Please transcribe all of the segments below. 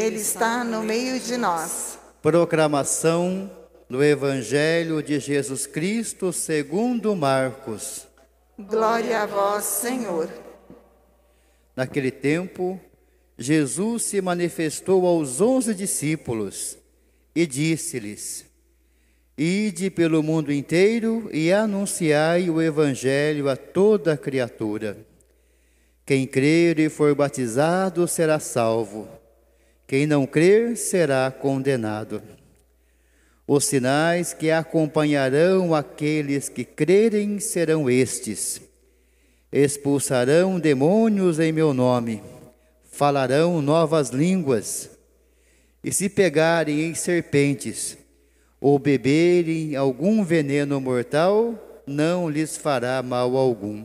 Ele está no meio de nós. Proclamação do Evangelho de Jesus Cristo segundo Marcos. Glória a vós, Senhor. Naquele tempo, Jesus se manifestou aos onze discípulos e disse-lhes: Ide pelo mundo inteiro e anunciai o Evangelho a toda criatura. Quem crer e for batizado será salvo, quem não crer será condenado. Os sinais que acompanharão aqueles que crerem serão estes: expulsarão demônios em meu nome, falarão novas línguas, e se pegarem em serpentes, ou beberem algum veneno mortal, não lhes fará mal algum.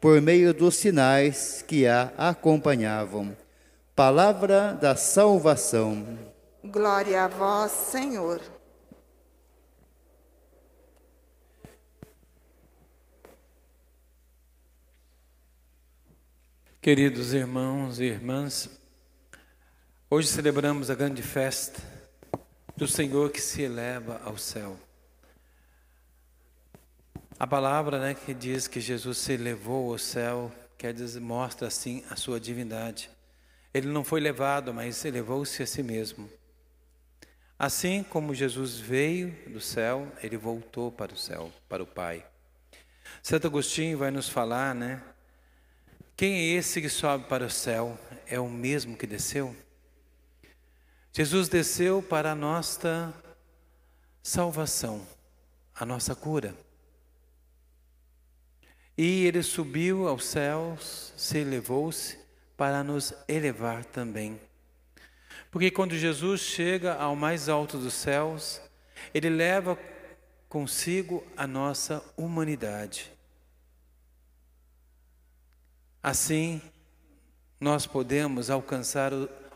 por meio dos sinais que a acompanhavam. Palavra da salvação. Glória a vós, Senhor. Queridos irmãos e irmãs, hoje celebramos a grande festa do Senhor que se eleva ao céu. A palavra né, que diz que Jesus se elevou ao céu, quer dizer, mostra assim a sua divindade. Ele não foi levado, mas elevou-se a si mesmo. Assim como Jesus veio do céu, ele voltou para o céu, para o Pai. Santo Agostinho vai nos falar, né? Quem é esse que sobe para o céu? É o mesmo que desceu? Jesus desceu para a nossa salvação, a nossa cura. E ele subiu aos céus, se elevou-se para nos elevar também. Porque quando Jesus chega ao mais alto dos céus, ele leva consigo a nossa humanidade. Assim, nós podemos alcançar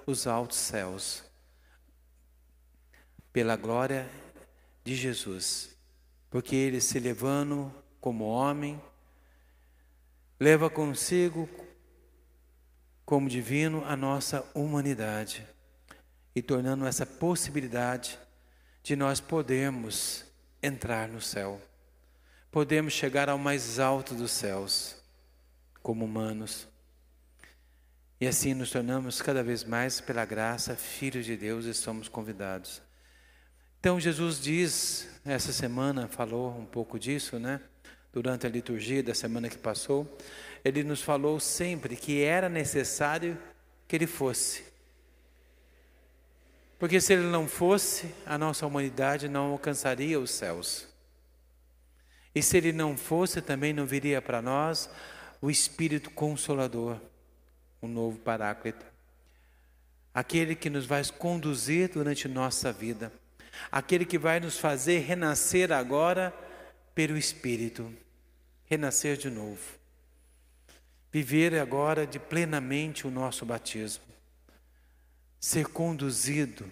os altos céus pela glória de Jesus, porque ele se levando como homem, leva consigo como divino a nossa humanidade e tornando essa possibilidade de nós podermos entrar no céu. Podemos chegar ao mais alto dos céus como humanos. E assim nos tornamos cada vez mais, pela graça, filhos de Deus e somos convidados. Então Jesus diz, essa semana falou um pouco disso, né? Durante a liturgia da semana que passou, ele nos falou sempre que era necessário que ele fosse. Porque se ele não fosse, a nossa humanidade não alcançaria os céus. E se ele não fosse, também não viria para nós o Espírito Consolador, o novo Paráclito. Aquele que nos vai conduzir durante nossa vida. Aquele que vai nos fazer renascer agora pelo Espírito renascer de novo. Viver agora de plenamente o nosso batismo. Ser conduzido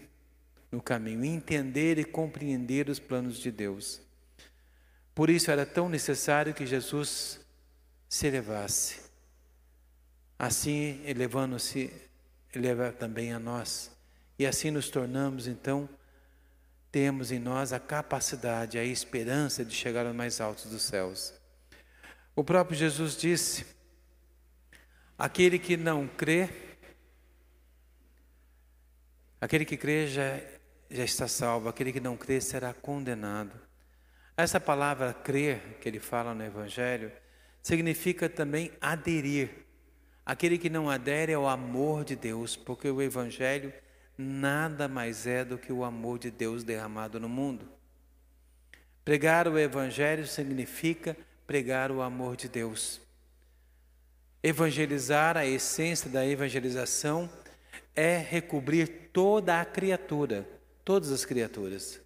no caminho, entender e compreender os planos de Deus. Por isso era tão necessário que Jesus se elevasse. Assim, elevando-se, eleva também a nós. E assim nos tornamos, então, temos em nós a capacidade, a esperança de chegar aos mais altos dos céus. O próprio Jesus disse: aquele que não crê, aquele que crê já, já está salvo, aquele que não crê será condenado. Essa palavra crer, que ele fala no Evangelho, significa também aderir. Aquele que não adere ao amor de Deus, porque o Evangelho nada mais é do que o amor de Deus derramado no mundo. Pregar o Evangelho significa pregar o amor de Deus. Evangelizar, a essência da evangelização é recobrir toda a criatura todas as criaturas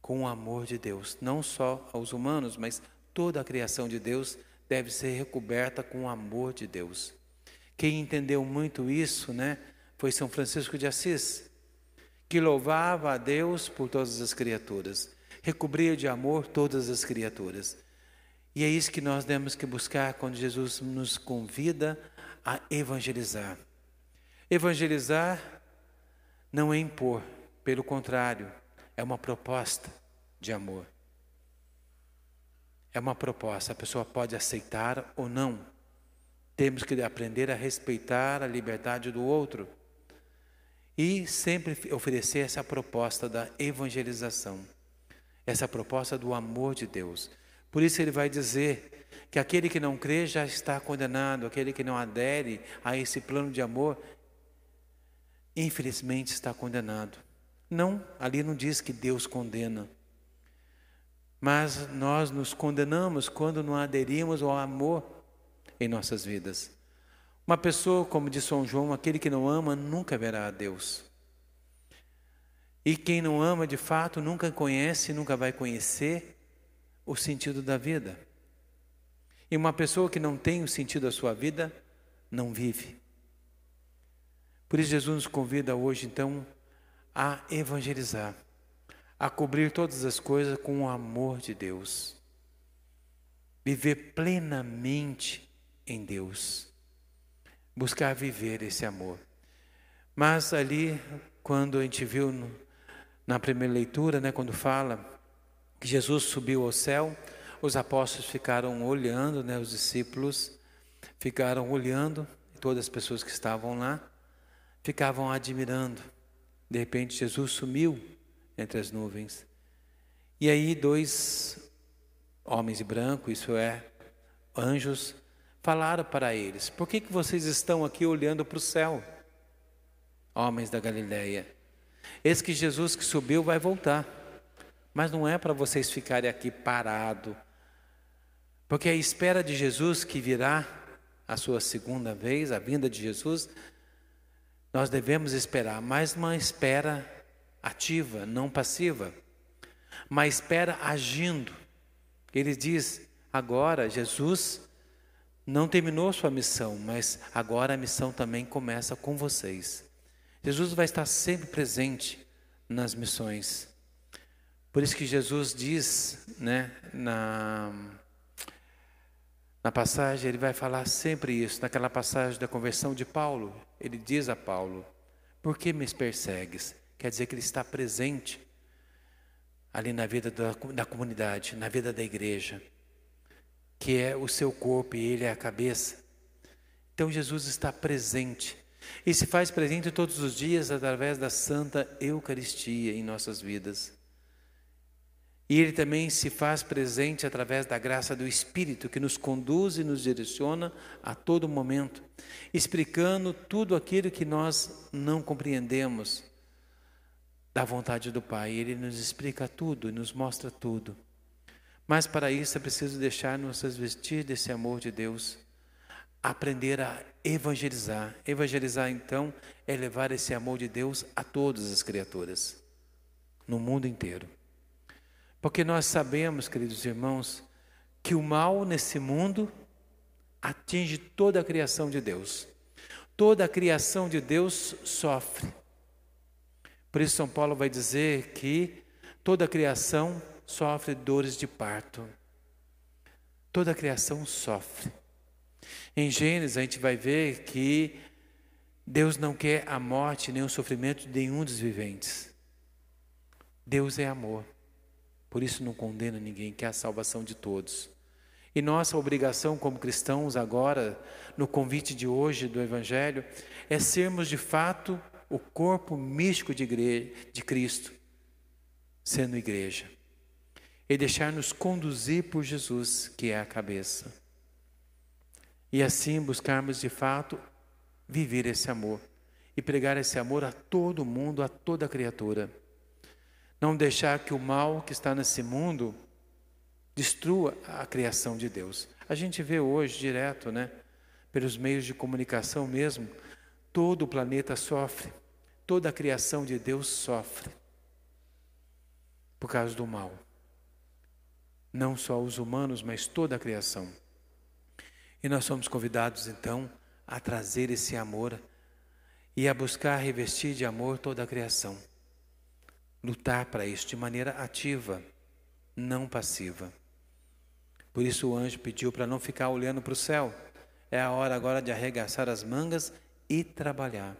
com o amor de Deus, não só aos humanos, mas toda a criação de Deus deve ser recoberta com o amor de Deus. Quem entendeu muito isso, né, foi São Francisco de Assis, que louvava a Deus por todas as criaturas, recobria de amor todas as criaturas. E é isso que nós temos que buscar quando Jesus nos convida a evangelizar. Evangelizar não é impor, pelo contrário, é uma proposta de amor. É uma proposta, a pessoa pode aceitar ou não. Temos que aprender a respeitar a liberdade do outro e sempre oferecer essa proposta da evangelização, essa proposta do amor de Deus. Por isso ele vai dizer que aquele que não crê já está condenado, aquele que não adere a esse plano de amor, infelizmente está condenado. Não, ali não diz que Deus condena. Mas nós nos condenamos quando não aderimos ao amor em nossas vidas. Uma pessoa, como diz São João, aquele que não ama nunca verá a Deus. E quem não ama de fato nunca conhece, nunca vai conhecer o sentido da vida. E uma pessoa que não tem o sentido da sua vida não vive. Por isso, Jesus nos convida hoje, então, a evangelizar a cobrir todas as coisas com o amor de Deus. Viver plenamente em Deus. Buscar viver esse amor. Mas ali, quando a gente viu no, na primeira leitura, né, quando fala que Jesus subiu ao céu, os apóstolos ficaram olhando, né, os discípulos ficaram olhando, todas as pessoas que estavam lá ficavam admirando. De repente, Jesus sumiu entre as nuvens. E aí dois homens de branco, isso é, anjos, falaram para eles: Por que, que vocês estão aqui olhando para o céu? Homens da Galileia. Eis que Jesus que subiu vai voltar. Mas não é para vocês ficarem aqui parados. Porque a espera de Jesus que virá a sua segunda vez, a vinda de Jesus, nós devemos esperar, mas uma espera ativa, não passiva, mas espera agindo. Ele diz: agora Jesus não terminou sua missão, mas agora a missão também começa com vocês. Jesus vai estar sempre presente nas missões. Por isso que Jesus diz, né, na, na passagem, ele vai falar sempre isso, naquela passagem da conversão de Paulo, ele diz a Paulo: Por que me persegues? quer dizer que ele está presente ali na vida da, da comunidade, na vida da igreja, que é o seu corpo e ele é a cabeça. Então Jesus está presente e se faz presente todos os dias através da Santa Eucaristia em nossas vidas. E Ele também se faz presente através da graça do Espírito, que nos conduz e nos direciona a todo momento, explicando tudo aquilo que nós não compreendemos, da vontade do Pai. Ele nos explica tudo e nos mostra tudo. Mas para isso é preciso deixar-nos vestir desse amor de Deus, aprender a evangelizar. Evangelizar, então, é levar esse amor de Deus a todas as criaturas, no mundo inteiro. Porque nós sabemos, queridos irmãos, que o mal nesse mundo atinge toda a criação de Deus. Toda a criação de Deus sofre. Por isso, São Paulo vai dizer que toda a criação sofre dores de parto. Toda a criação sofre. Em Gênesis, a gente vai ver que Deus não quer a morte nem o sofrimento de nenhum dos viventes. Deus é amor. Por isso não condena ninguém, quer a salvação de todos. E nossa obrigação como cristãos agora, no convite de hoje do Evangelho, é sermos de fato o corpo místico de, igreja, de Cristo, sendo igreja. E deixar-nos conduzir por Jesus, que é a cabeça. E assim buscarmos de fato viver esse amor e pregar esse amor a todo mundo, a toda criatura. Não deixar que o mal que está nesse mundo destrua a criação de Deus. A gente vê hoje direto, né, pelos meios de comunicação mesmo, todo o planeta sofre. Toda a criação de Deus sofre. por causa do mal. Não só os humanos, mas toda a criação. E nós somos convidados então a trazer esse amor e a buscar revestir de amor toda a criação. Lutar para isso de maneira ativa, não passiva. Por isso o anjo pediu para não ficar olhando para o céu. É a hora agora de arregaçar as mangas e trabalhar.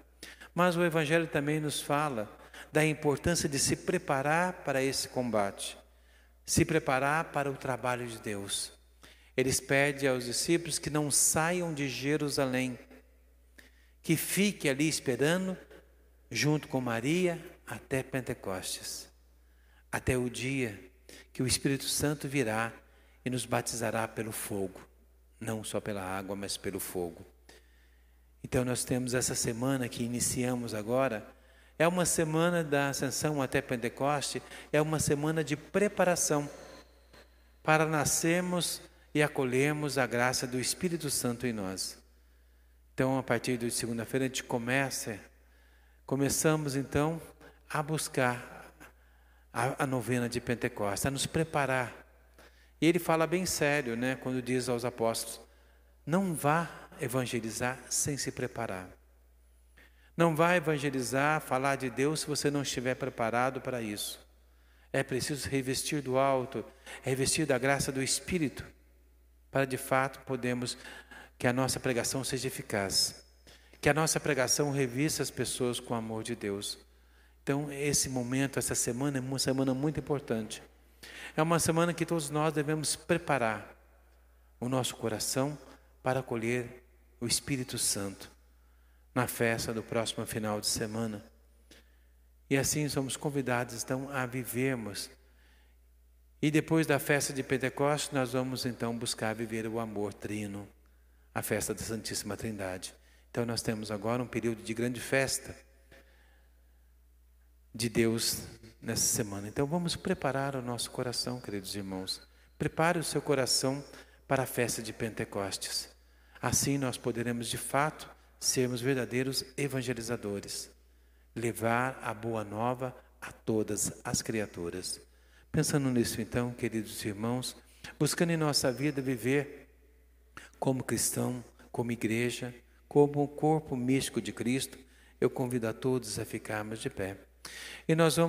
Mas o Evangelho também nos fala da importância de se preparar para esse combate, se preparar para o trabalho de Deus. Eles pedem aos discípulos que não saiam de Jerusalém, que fique ali esperando, junto com Maria, até Pentecostes, até o dia que o Espírito Santo virá e nos batizará pelo fogo, não só pela água, mas pelo fogo. Então nós temos essa semana que iniciamos agora, é uma semana da ascensão até Pentecoste, é uma semana de preparação para nascermos e acolhermos a graça do Espírito Santo em nós. Então, a partir de segunda-feira, a gente começa, começamos então a buscar a, a novena de Pentecostes, a nos preparar. E ele fala bem sério, né, quando diz aos apóstolos: não vá evangelizar sem se preparar. Não vá evangelizar, falar de Deus se você não estiver preparado para isso. É preciso revestir do alto, revestir da graça do Espírito, para de fato podermos que a nossa pregação seja eficaz, que a nossa pregação revista as pessoas com o amor de Deus. Então, esse momento, essa semana é uma semana muito importante. É uma semana que todos nós devemos preparar o nosso coração para acolher o Espírito Santo na festa do próximo final de semana. E assim somos convidados então a vivermos. E depois da festa de Pentecostes, nós vamos então buscar viver o amor trino a festa da Santíssima Trindade. Então nós temos agora um período de grande festa de Deus nessa semana. Então vamos preparar o nosso coração, queridos irmãos. Prepare o seu coração para a festa de Pentecostes. Assim nós poderemos de fato sermos verdadeiros evangelizadores, levar a boa nova a todas as criaturas. Pensando nisso então, queridos irmãos, buscando em nossa vida viver como cristão, como igreja, como o corpo místico de Cristo, eu convido a todos a ficarmos de pé. E nós vamos